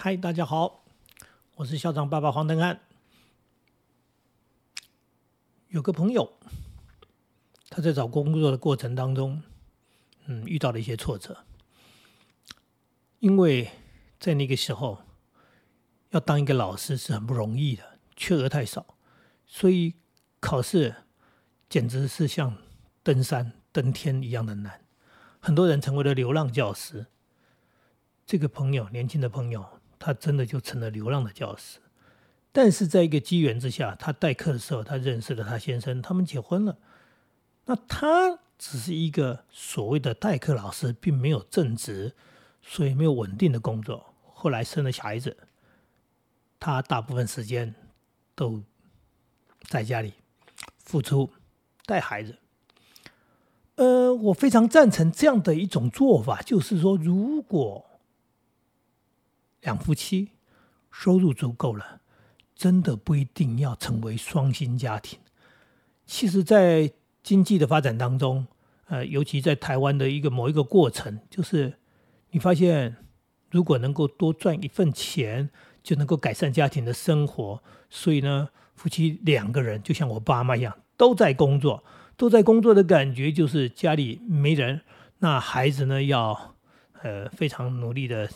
嗨，大家好，我是校长爸爸黄登安。有个朋友，他在找工作的过程当中，嗯，遇到了一些挫折，因为在那个时候要当一个老师是很不容易的，缺额太少，所以考试简直是像登山登天一样的难。很多人成为了流浪教师。这个朋友，年轻的朋友。他真的就成了流浪的教师，但是在一个机缘之下，他代课的时候，他认识了他先生，他们结婚了。那他只是一个所谓的代课老师，并没有正职，所以没有稳定的工作。后来生了小孩子，他大部分时间都在家里付出带孩子。呃，我非常赞成这样的一种做法，就是说，如果两夫妻收入足够了，真的不一定要成为双薪家庭。其实，在经济的发展当中，呃，尤其在台湾的一个某一个过程，就是你发现，如果能够多赚一份钱，就能够改善家庭的生活。所以呢，夫妻两个人就像我爸妈一样，都在工作，都在工作的感觉就是家里没人，那孩子呢要呃非常努力的。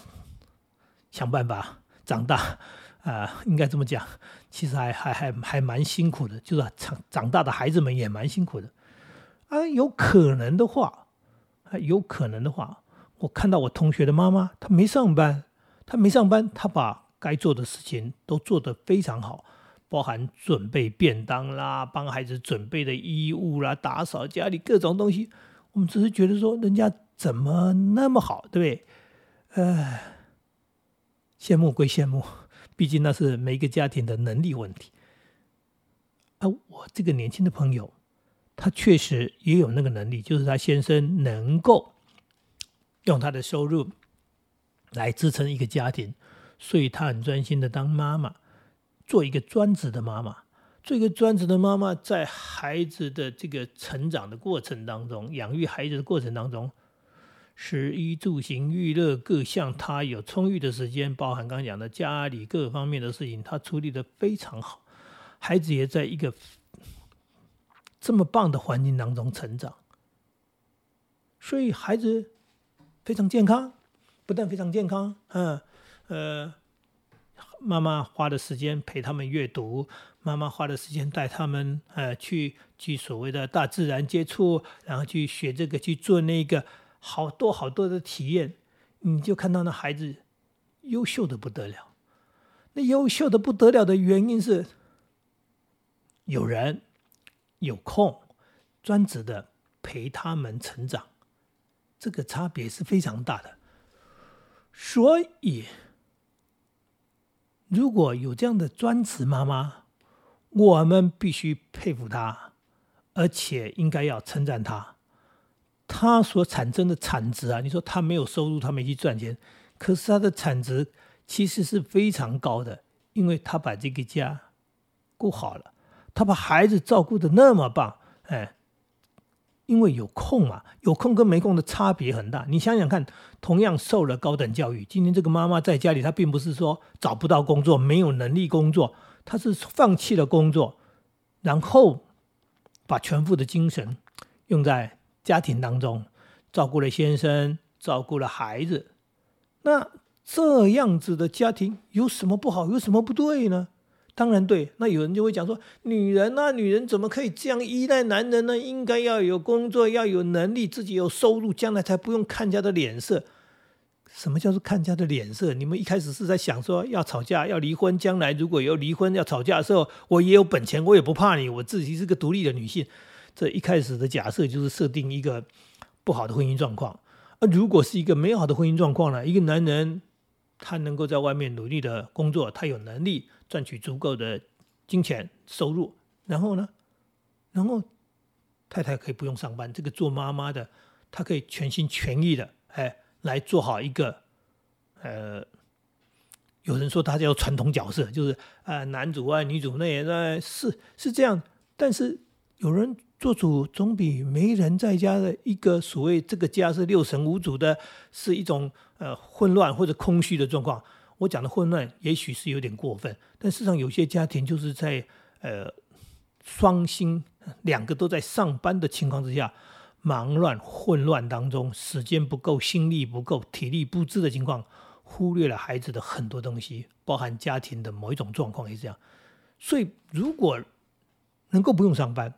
想办法长大，啊，应该这么讲，其实还还还还蛮辛苦的，就是长长大的孩子们也蛮辛苦的，啊，有可能的话，啊，有可能的话，我看到我同学的妈妈，她没上班，她没上班，她把该做的事情都做得非常好，包含准备便当啦，帮孩子准备的衣物啦，打扫家里各种东西，我们只是觉得说，人家怎么那么好，对不对？呃。羡慕归羡慕，毕竟那是每一个家庭的能力问题。而我这个年轻的朋友，他确实也有那个能力，就是他先生能够用他的收入来支撑一个家庭，所以他很专心的当妈妈，做一个专职的妈妈。做一个专职的妈妈，在孩子的这个成长的过程当中，养育孩子的过程当中。食衣住行娱乐各项，他有充裕的时间，包含刚刚讲的家里各方面的事情，他处理的非常好。孩子也在一个这么棒的环境当中成长，所以孩子非常健康，不但非常健康，嗯呃，妈妈花的时间陪他们阅读，妈妈花的时间带他们呃去去所谓的大自然接触，然后去学这个去做那个。好多好多的体验，你就看到那孩子优秀的不得了。那优秀的不得了的原因是，有人有空专职的陪他们成长，这个差别是非常大的。所以，如果有这样的专职妈妈，我们必须佩服她，而且应该要称赞她。他所产生的产值啊，你说他没有收入，他没去赚钱，可是他的产值其实是非常高的，因为他把这个家顾好了，他把孩子照顾的那么棒，哎，因为有空嘛，有空跟没空的差别很大。你想想看，同样受了高等教育，今天这个妈妈在家里，她并不是说找不到工作，没有能力工作，她是放弃了工作，然后把全部的精神用在。家庭当中，照顾了先生，照顾了孩子，那这样子的家庭有什么不好？有什么不对呢？当然对。那有人就会讲说，女人啊，女人怎么可以这样依赖男人呢？应该要有工作，要有能力，自己有收入，将来才不用看家的脸色。什么叫做看家的脸色？你们一开始是在想说要吵架，要离婚，将来如果有离婚要吵架的时候，我也有本钱，我也不怕你，我自己是个独立的女性。这一开始的假设就是设定一个不好的婚姻状况，而如果是一个美好的婚姻状况呢？一个男人他能够在外面努力的工作，他有能力赚取足够的金钱收入，然后呢，然后太太可以不用上班，这个做妈妈的她可以全心全意的哎来做好一个呃，有人说他叫传统角色，就是啊男主外女主内，那是是这样，但是有人。做主总比没人在家的一个所谓这个家是六神无主的，是一种呃混乱或者空虚的状况。我讲的混乱也许是有点过分，但事实上有些家庭就是在呃双薪两个都在上班的情况之下，忙乱混乱当中，时间不够、心力不够、体力不支的情况，忽略了孩子的很多东西，包含家庭的某一种状况也是这样。所以如果能够不用上班，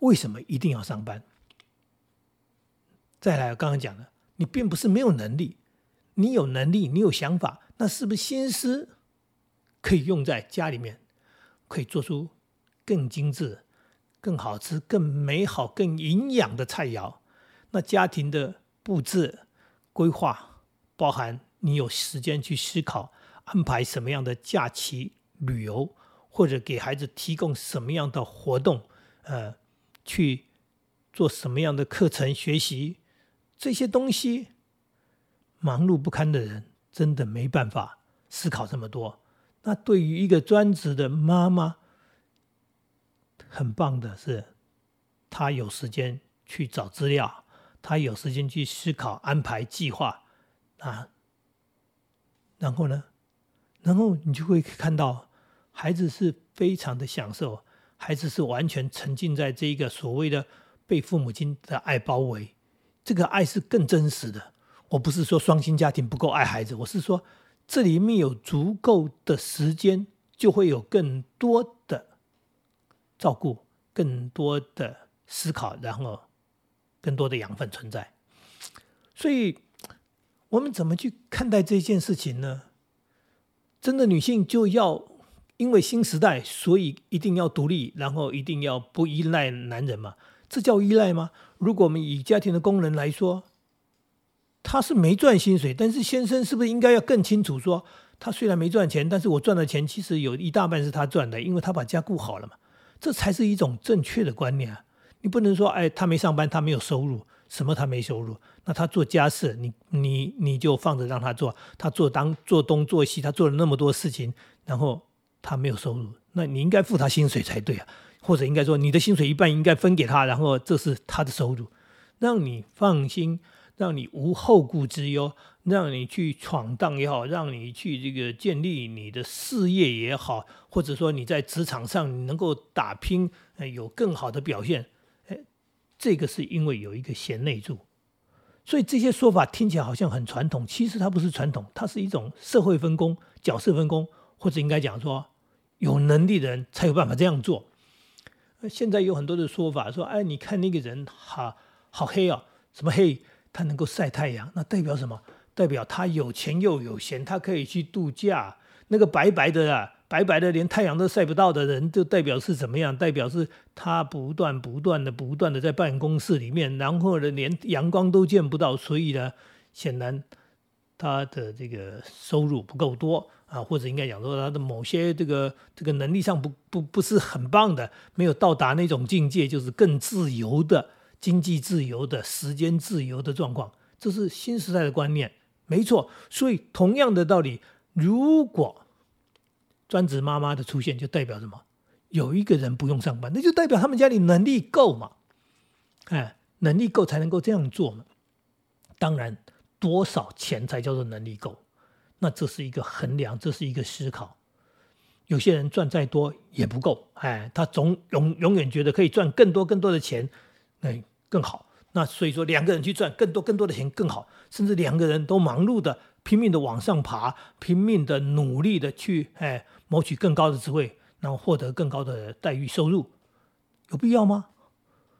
为什么一定要上班？再来，刚刚讲的，你并不是没有能力，你有能力，你有想法，那是不是心思可以用在家里面，可以做出更精致、更好吃、更美好、更营养的菜肴？那家庭的布置规划，包含你有时间去思考安排什么样的假期旅游，或者给孩子提供什么样的活动，呃，去做什么样的课程学习。这些东西，忙碌不堪的人真的没办法思考这么多。那对于一个专职的妈妈，很棒的是，她有时间去找资料，她有时间去思考、安排计划啊。然后呢，然后你就会看到，孩子是非常的享受，孩子是完全沉浸在这一个所谓的被父母亲的爱包围。这个爱是更真实的。我不是说双亲家庭不够爱孩子，我是说这里面有足够的时间，就会有更多的照顾，更多的思考，然后更多的养分存在。所以，我们怎么去看待这件事情呢？真的女性就要因为新时代，所以一定要独立，然后一定要不依赖男人嘛？这叫依赖吗？如果我们以家庭的工人来说，他是没赚薪水，但是先生是不是应该要更清楚说，他虽然没赚钱，但是我赚的钱其实有一大半是他赚的，因为他把家顾好了嘛，这才是一种正确的观念啊！你不能说，哎，他没上班，他没有收入，什么他没收入？那他做家事，你你你就放着让他做，他做当做东做西，他做了那么多事情，然后他没有收入，那你应该付他薪水才对啊！或者应该说，你的薪水一半应该分给他，然后这是他的收入，让你放心，让你无后顾之忧，让你去闯荡也好，让你去这个建立你的事业也好，或者说你在职场上能够打拼，有更好的表现，哎，这个是因为有一个贤内助，所以这些说法听起来好像很传统，其实它不是传统，它是一种社会分工、角色分工，或者应该讲说，有能力的人才有办法这样做。现在有很多的说法，说哎，你看那个人好好黑哦，什么黑？他能够晒太阳，那代表什么？代表他有钱又有闲，他可以去度假。那个白白的啊，白白的连太阳都晒不到的人，就代表是怎么样？代表是他不断不断的不断的在办公室里面，然后呢连阳光都见不到，所以呢，显然他的这个收入不够多。啊，或者应该讲说他的某些这个这个能力上不不不是很棒的，没有到达那种境界，就是更自由的经济自由的时间自由的状况，这是新时代的观念，没错。所以同样的道理，如果专职妈妈的出现，就代表什么？有一个人不用上班，那就代表他们家里能力够嘛？哎，能力够才能够这样做嘛？当然，多少钱才叫做能力够？那这是一个衡量，这是一个思考。有些人赚再多也不够，哎，他总永永远觉得可以赚更多更多的钱，哎，更好。那所以说，两个人去赚更多更多的钱更好，甚至两个人都忙碌的拼命的往上爬，拼命的努力的去哎谋取更高的职位，然后获得更高的待遇收入，有必要吗？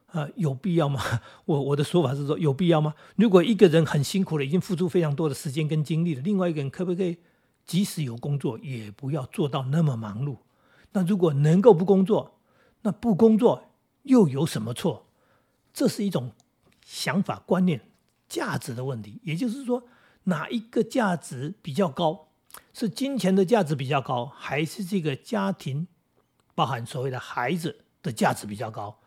啊，有必要吗？我我的说法是说，有必要吗？如果一个人很辛苦了，已经付出非常多的时间跟精力了，另外一个人可不可以，即使有工作，也不要做到那么忙碌？那如果能够不工作，那不工作又有什么错？这是一种想法、观念、价值的问题。也就是说，哪一个价值比较高？是金钱的价值比较高，还是这个家庭，包含所谓的孩子的价值比较高？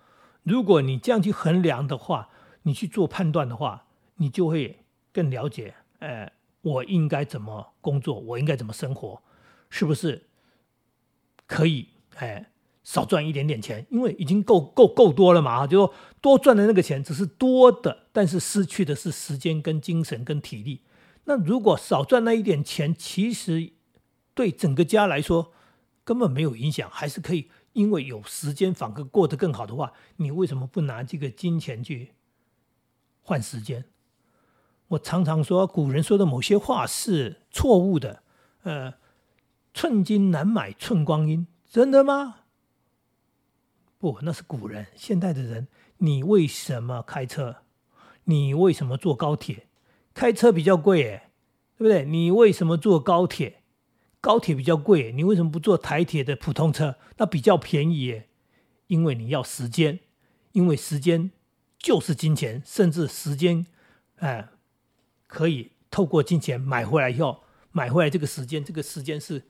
如果你这样去衡量的话，你去做判断的话，你就会更了解，呃，我应该怎么工作，我应该怎么生活，是不是可以，哎，少赚一点点钱，因为已经够够够多了嘛，就说多赚的那个钱只是多的，但是失去的是时间跟精神跟体力。那如果少赚那一点钱，其实对整个家来说根本没有影响，还是可以，因为有时间反而过得更好的话，你为什么不拿这个金钱去换时间？我常常说，古人说的某些话是错误的。呃，寸金难买寸光阴，真的吗？不，那是古人。现代的人，你为什么开车？你为什么坐高铁？开车比较贵，哎，对不对？你为什么坐高铁？高铁比较贵，你为什么不坐台铁的普通车？那比较便宜，耶，因为你要时间，因为时间就是金钱，甚至时间，哎。可以透过金钱买回来以后，买回来这个时间，这个时间是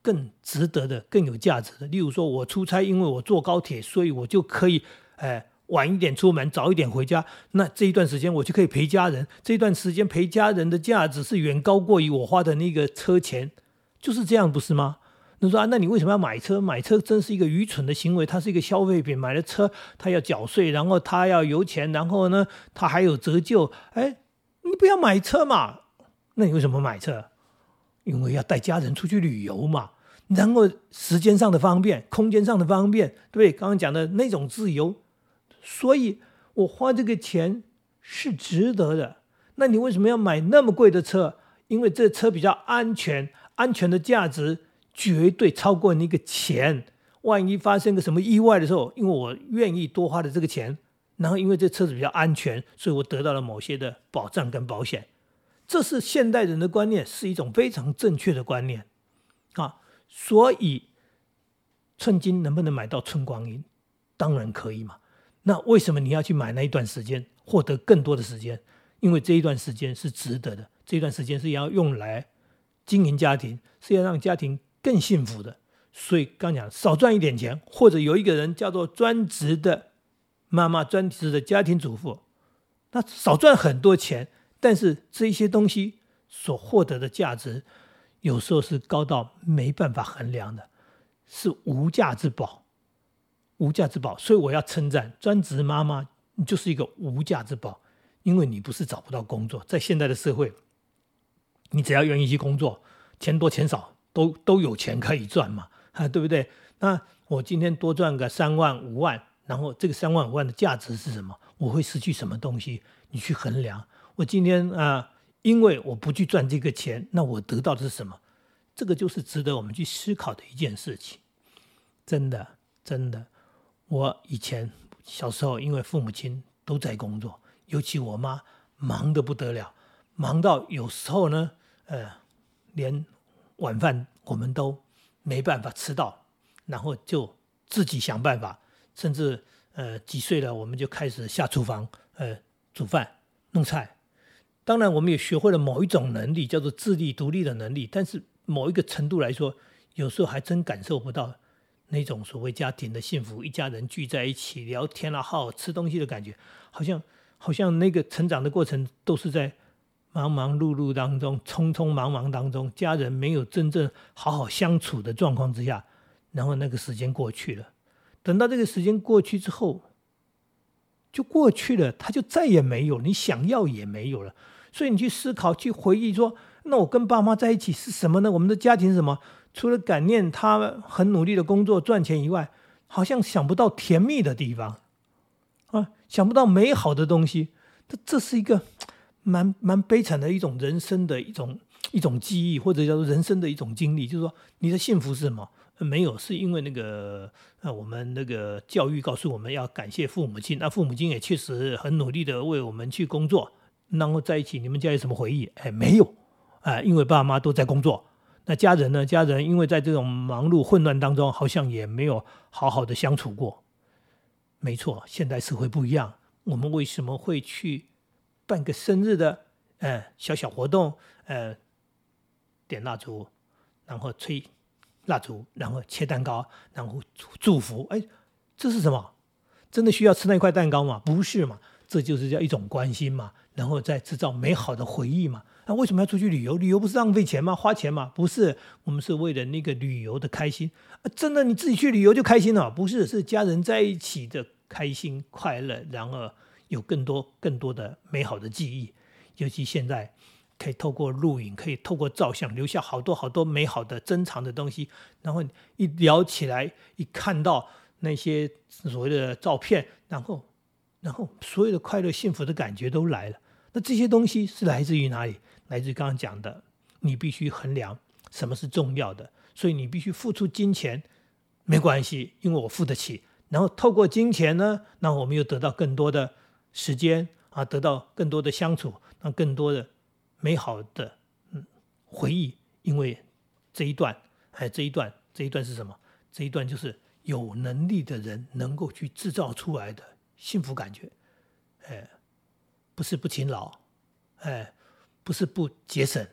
更值得的、更有价值的。例如说，我出差，因为我坐高铁，所以我就可以，哎，晚一点出门，早一点回家。那这一段时间我就可以陪家人。这一段时间陪家人的价值是远高过于我花的那个车钱，就是这样，不是吗？你说啊，那你为什么要买车？买车真是一个愚蠢的行为。它是一个消费品，买了车，它要缴税，然后它要油钱，然后呢，它还有折旧，哎。你不要买车嘛？那你为什么买车？因为要带家人出去旅游嘛。然后时间上的方便，空间上的方便，对不对？刚刚讲的那种自由，所以我花这个钱是值得的。那你为什么要买那么贵的车？因为这车比较安全，安全的价值绝对超过那个钱。万一发生个什么意外的时候，因为我愿意多花的这个钱。然后，因为这车子比较安全，所以我得到了某些的保障跟保险。这是现代人的观念，是一种非常正确的观念啊。所以，寸金能不能买到寸光阴？当然可以嘛。那为什么你要去买那一段时间，获得更多的时间？因为这一段时间是值得的，这一段时间是要用来经营家庭，是要让家庭更幸福的。所以刚讲少赚一点钱，或者有一个人叫做专职的。妈妈专职的家庭主妇，那少赚很多钱，但是这些东西所获得的价值，有时候是高到没办法衡量的，是无价之宝，无价之宝。所以我要称赞专职妈妈，你就是一个无价之宝，因为你不是找不到工作，在现在的社会，你只要愿意去工作，钱多钱少都都有钱可以赚嘛，啊，对不对？那我今天多赚个三万五万。然后这个三万五万的价值是什么？我会失去什么东西？你去衡量。我今天啊，因为我不去赚这个钱，那我得到的是什么？这个就是值得我们去思考的一件事情。真的，真的。我以前小时候，因为父母亲都在工作，尤其我妈忙得不得了，忙到有时候呢，呃，连晚饭我们都没办法吃到，然后就自己想办法。甚至呃几岁了，我们就开始下厨房，呃煮饭弄菜。当然，我们也学会了某一种能力，叫做自立独立的能力。但是某一个程度来说，有时候还真感受不到那种所谓家庭的幸福，一家人聚在一起聊天啊、好吃东西的感觉，好像好像那个成长的过程都是在忙忙碌碌当中、匆匆忙忙当中，家人没有真正好好相处的状况之下，然后那个时间过去了。等到这个时间过去之后，就过去了，他就再也没有，你想要也没有了。所以你去思考，去回忆说，那我跟爸妈在一起是什么呢？我们的家庭是什么？除了感念他很努力的工作赚钱以外，好像想不到甜蜜的地方啊，想不到美好的东西。这这是一个蛮蛮悲惨的一种人生的一种一种记忆，或者叫做人生的一种经历。就是说，你的幸福是什么？没有，是因为那个呃，我们那个教育告诉我们要感谢父母亲，那父母亲也确实很努力的为我们去工作，然后在一起，你们家有什么回忆？哎，没有，哎，因为爸妈都在工作。那家人呢？家人因为在这种忙碌混乱当中，好像也没有好好的相处过。没错，现代社会不一样，我们为什么会去办个生日的，呃，小小活动，呃，点蜡烛，然后吹。蜡烛，然后切蛋糕，然后祝福。哎，这是什么？真的需要吃那块蛋糕吗？不是嘛？这就是叫一种关心嘛，然后再制造美好的回忆嘛。那为什么要出去旅游？旅游不是浪费钱吗？花钱吗？不是，我们是为了那个旅游的开心。真的，你自己去旅游就开心了？不是，是家人在一起的开心快乐，然后有更多更多的美好的记忆。尤其现在，可以透过录影，可以透过照相，留下好多好多美好的珍藏的东西。然后一聊起来，一看到那些所谓的照片，然后，然后所有的快乐、幸福的感觉都来了。那这些东西是来自于哪里？来自于刚刚讲的，你必须衡量什么是重要的，所以你必须付出金钱，没关系，因为我付得起。然后透过金钱呢，那我们又得到更多的时间啊，得到更多的相处，那更多的美好的嗯回忆。因为这一段，哎，这一段，这一段是什么？这一段就是有能力的人能够去制造出来的幸福感觉，哎，不是不勤劳，哎，不是不节省。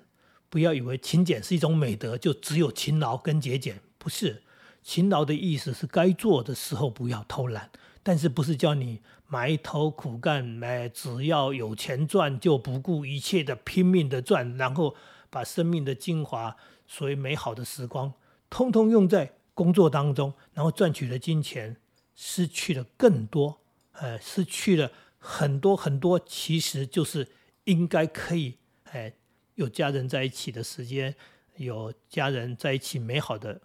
不要以为勤俭是一种美德，就只有勤劳跟节俭，不是。勤劳的意思是该做的时候不要偷懒，但是不是叫你埋头苦干，哎，只要有钱赚就不顾一切的拼命的赚，然后把生命的精华，所谓美好的时光，通通用在工作当中，然后赚取了金钱，失去了更多，哎，失去了很多很多，其实就是应该可以，哎，有家人在一起的时间，有家人在一起美好的。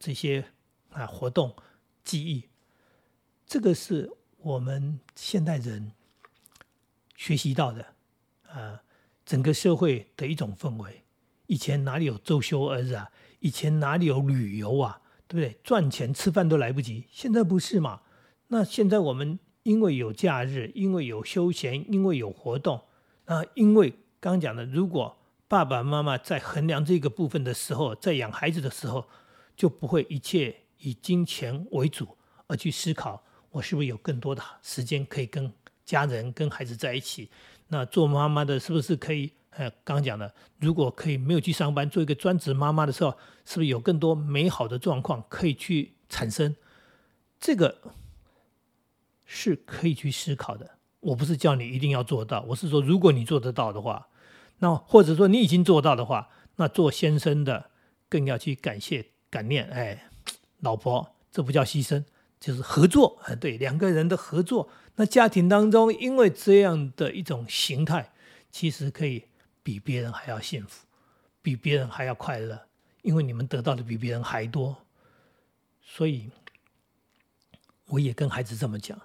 这些啊活动记忆，这个是我们现代人学习到的啊，整个社会的一种氛围。以前哪里有周休日啊？以前哪里有旅游啊？对不对？赚钱吃饭都来不及。现在不是嘛？那现在我们因为有假日，因为有休闲，因为有活动啊，因为刚讲的，如果爸爸妈妈在衡量这个部分的时候，在养孩子的时候。就不会一切以金钱为主，而去思考我是不是有更多的时间可以跟家人、跟孩子在一起。那做妈妈的是不是可以？呃，刚讲的，如果可以没有去上班，做一个专职妈妈的时候，是不是有更多美好的状况可以去产生？这个是可以去思考的。我不是叫你一定要做到，我是说，如果你做得到的话，那或者说你已经做到的话，那做先生的更要去感谢。感念，哎，老婆，这不叫牺牲，就是合作，啊，对，两个人的合作。那家庭当中，因为这样的一种形态，其实可以比别人还要幸福，比别人还要快乐，因为你们得到的比别人还多。所以，我也跟孩子这么讲，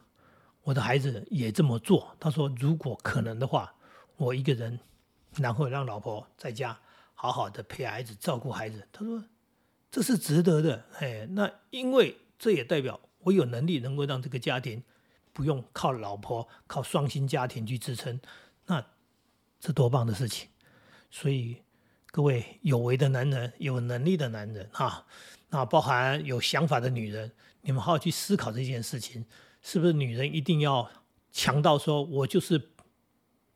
我的孩子也这么做。他说，如果可能的话，我一个人，然后让老婆在家好好的陪孩子，照顾孩子。他说。这是值得的，哎，那因为这也代表我有能力能够让这个家庭不用靠老婆、靠双薪家庭去支撑，那这多棒的事情！所以各位有为的男人、有能力的男人啊，那包含有想法的女人，你们好好去思考这件事情：是不是女人一定要强到说我就是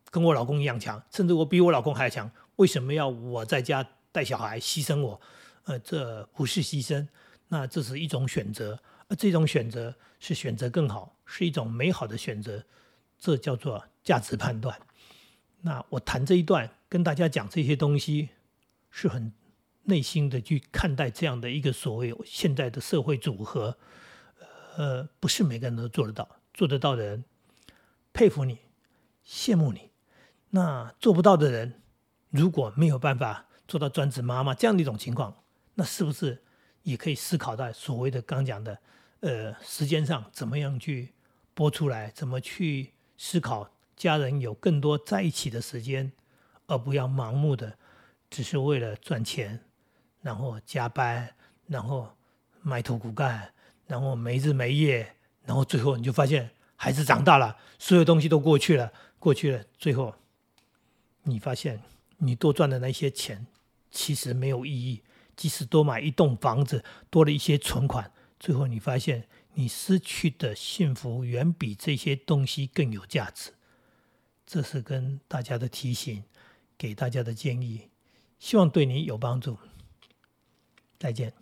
跟我老公一样强，甚至我比我老公还强？为什么要我在家带小孩牺牲我？呃，这不是牺牲，那这是一种选择，而这种选择是选择更好，是一种美好的选择，这叫做价值判断。那我谈这一段，跟大家讲这些东西，是很内心的去看待这样的一个所谓现在的社会组合。呃，不是每个人都做得到，做得到的人佩服你，羡慕你。那做不到的人，如果没有办法做到专职妈妈这样的一种情况，那是不是也可以思考到所谓的刚讲的，呃，时间上怎么样去播出来？怎么去思考家人有更多在一起的时间，而不要盲目的只是为了赚钱，然后加班，然后埋头苦干，然后没日没夜，然后最后你就发现孩子长大了，所有东西都过去了，过去了，最后你发现你多赚的那些钱其实没有意义。即使多买一栋房子，多了一些存款，最后你发现你失去的幸福远比这些东西更有价值。这是跟大家的提醒，给大家的建议，希望对你有帮助。再见。